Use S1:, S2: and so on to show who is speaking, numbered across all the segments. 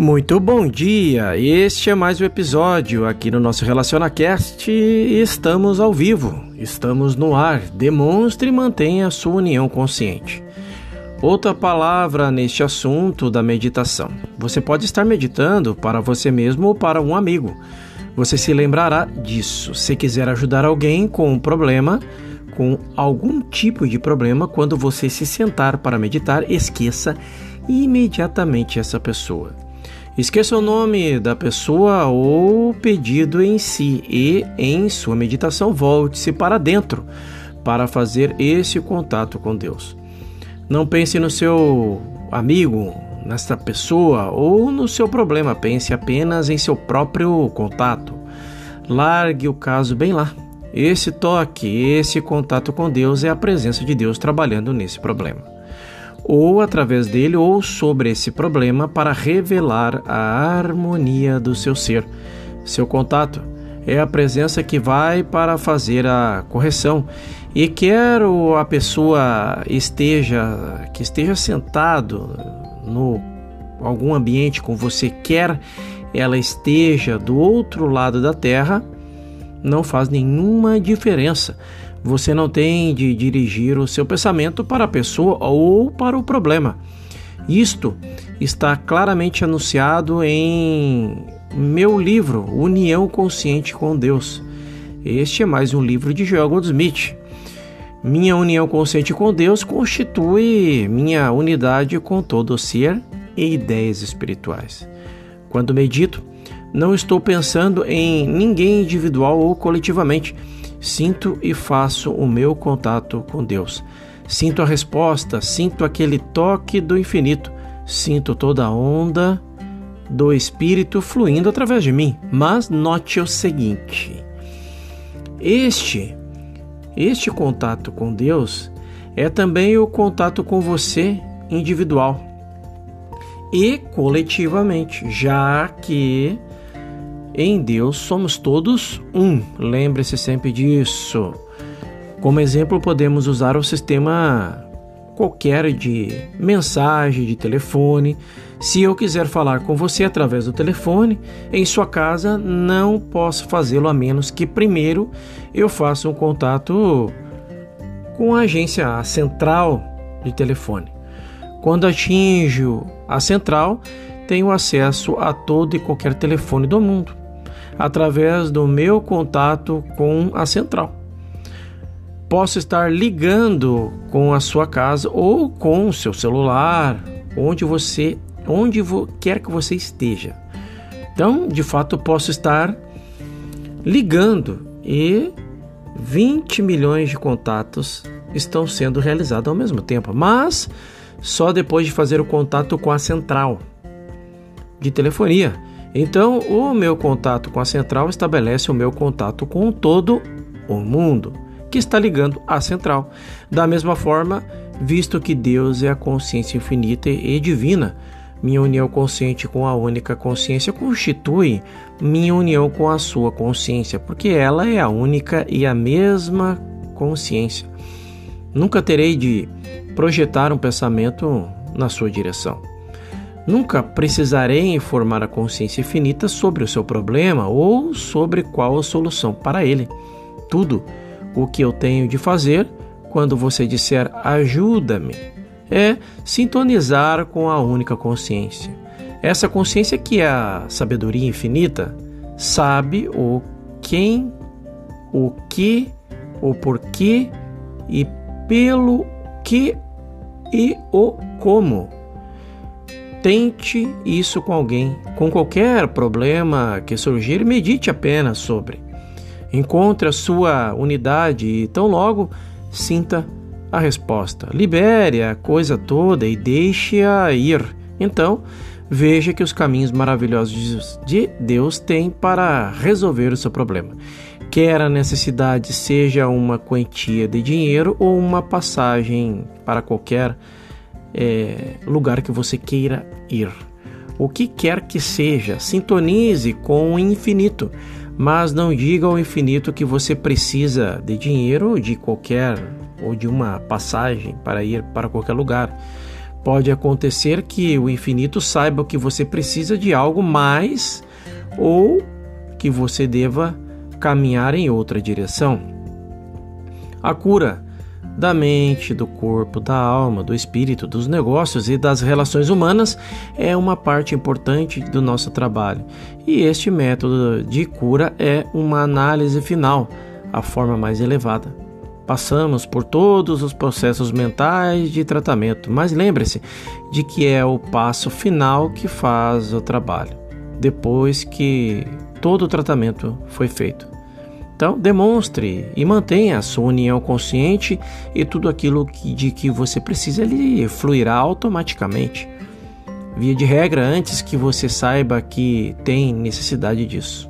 S1: Muito bom dia! Este é mais um episódio aqui no nosso RelacionaCast e estamos ao vivo, estamos no ar. Demonstre e mantenha a sua união consciente. Outra palavra neste assunto da meditação. Você pode estar meditando para você mesmo ou para um amigo. Você se lembrará disso. Se quiser ajudar alguém com um problema, com algum tipo de problema, quando você se sentar para meditar, esqueça imediatamente essa pessoa. Esqueça o nome da pessoa ou pedido em si e, em sua meditação, volte-se para dentro para fazer esse contato com Deus. Não pense no seu amigo, nesta pessoa ou no seu problema, pense apenas em seu próprio contato. Largue o caso bem lá. Esse toque, esse contato com Deus é a presença de Deus trabalhando nesse problema ou através dele ou sobre esse problema para revelar a harmonia do seu ser. Seu contato é a presença que vai para fazer a correção. E quer a pessoa esteja que esteja sentado no algum ambiente com você, quer ela esteja do outro lado da terra, não faz nenhuma diferença. Você não tem de dirigir o seu pensamento para a pessoa ou para o problema. Isto está claramente anunciado em meu livro União Consciente com Deus. Este é mais um livro de Joel Goldsmith. Minha união consciente com Deus constitui minha unidade com todo o ser e ideias espirituais. Quando medito, não estou pensando em ninguém individual ou coletivamente Sinto e faço o meu contato com Deus. Sinto a resposta, sinto aquele toque do infinito, sinto toda a onda do Espírito fluindo através de mim. Mas note o seguinte: este, este contato com Deus é também o contato com você individual e coletivamente, já que em Deus somos todos um. Lembre-se sempre disso. Como exemplo, podemos usar o sistema qualquer de mensagem de telefone. Se eu quiser falar com você através do telefone em sua casa, não posso fazê-lo a menos que primeiro eu faça um contato com a agência a central de telefone. Quando atinjo a central, tenho acesso a todo e qualquer telefone do mundo através do meu contato com a central. Posso estar ligando com a sua casa ou com o seu celular, onde você, onde quer que você esteja. Então, de fato, posso estar ligando e 20 milhões de contatos estão sendo realizados ao mesmo tempo, mas só depois de fazer o contato com a central de telefonia. Então, o meu contato com a central estabelece o meu contato com todo o mundo que está ligando à central. Da mesma forma, visto que Deus é a consciência infinita e divina, minha união consciente com a única consciência constitui minha união com a sua consciência, porque ela é a única e a mesma consciência. Nunca terei de projetar um pensamento na sua direção. Nunca precisarei informar a consciência infinita sobre o seu problema ou sobre qual a solução para ele. Tudo o que eu tenho de fazer quando você disser ajuda-me é sintonizar com a única consciência. Essa consciência que é a sabedoria infinita sabe o quem, o que, o porquê e pelo que e o como Tente isso com alguém. Com qualquer problema que surgir, medite apenas sobre. Encontre a sua unidade e tão logo sinta a resposta. Libere a coisa toda e deixe-a ir. Então, veja que os caminhos maravilhosos de Deus têm para resolver o seu problema. Quer a necessidade seja uma quantia de dinheiro ou uma passagem para qualquer é, lugar que você queira ir. O que quer que seja, sintonize com o infinito, mas não diga ao infinito que você precisa de dinheiro de qualquer ou de uma passagem para ir para qualquer lugar. Pode acontecer que o infinito saiba que você precisa de algo mais ou que você deva caminhar em outra direção. A cura da mente, do corpo, da alma, do espírito, dos negócios e das relações humanas é uma parte importante do nosso trabalho. E este método de cura é uma análise final, a forma mais elevada. Passamos por todos os processos mentais de tratamento, mas lembre-se de que é o passo final que faz o trabalho, depois que todo o tratamento foi feito. Então, demonstre e mantenha a sua união consciente e tudo aquilo que, de que você precisa ele fluirá automaticamente. Via de regra, antes que você saiba que tem necessidade disso.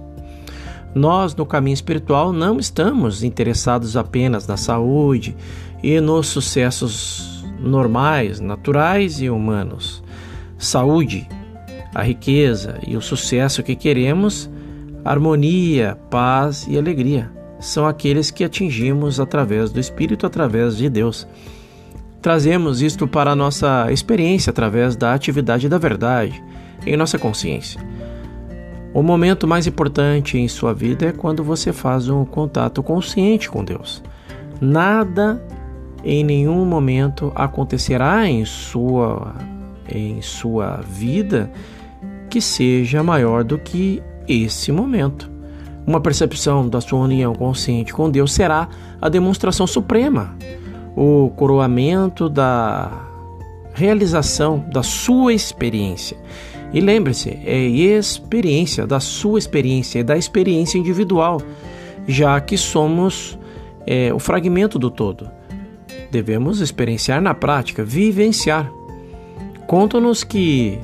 S1: Nós, no caminho espiritual, não estamos interessados apenas na saúde e nos sucessos normais, naturais e humanos. Saúde, a riqueza e o sucesso que queremos, harmonia, paz e alegria são aqueles que atingimos através do Espírito, através de Deus. Trazemos isto para a nossa experiência através da atividade da verdade em nossa consciência. O momento mais importante em sua vida é quando você faz um contato consciente com Deus. Nada em nenhum momento acontecerá em sua em sua vida que seja maior do que esse momento. Uma percepção da sua união consciente com Deus será a demonstração suprema, o coroamento da realização da sua experiência. E lembre-se, é experiência, da sua experiência, é da experiência individual, já que somos é, o fragmento do todo. Devemos experienciar na prática, vivenciar. Contam-nos que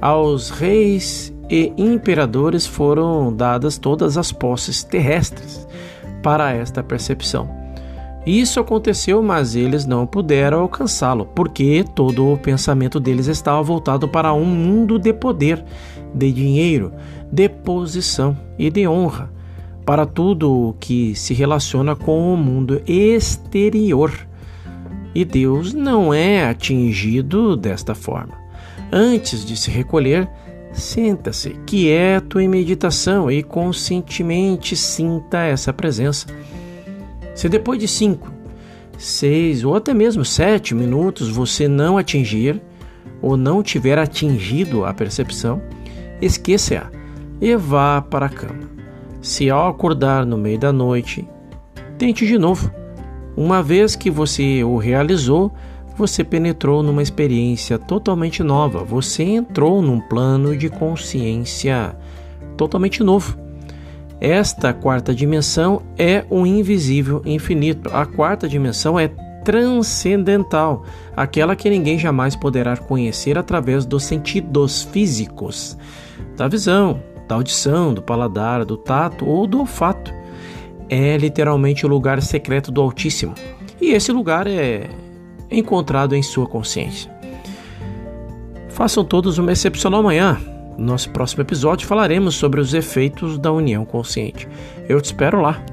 S1: aos reis e imperadores foram dadas todas as posses terrestres para esta percepção. Isso aconteceu, mas eles não puderam alcançá-lo, porque todo o pensamento deles estava voltado para um mundo de poder, de dinheiro, de posição e de honra, para tudo o que se relaciona com o mundo exterior. E Deus não é atingido desta forma. Antes de se recolher, senta-se quieto em meditação e conscientemente sinta essa presença. Se depois de cinco, seis ou até mesmo sete minutos você não atingir ou não tiver atingido a percepção, esqueça-a e vá para a cama. Se ao acordar no meio da noite, tente de novo. Uma vez que você o realizou, você penetrou numa experiência totalmente nova, você entrou num plano de consciência totalmente novo. Esta quarta dimensão é o invisível infinito. A quarta dimensão é transcendental, aquela que ninguém jamais poderá conhecer através dos sentidos físicos, da visão, da audição, do paladar, do tato ou do olfato. É literalmente o lugar secreto do Altíssimo. E esse lugar é encontrado em sua consciência. Façam todos uma excepcional manhã. No nosso próximo episódio falaremos sobre os efeitos da união consciente. Eu te espero lá.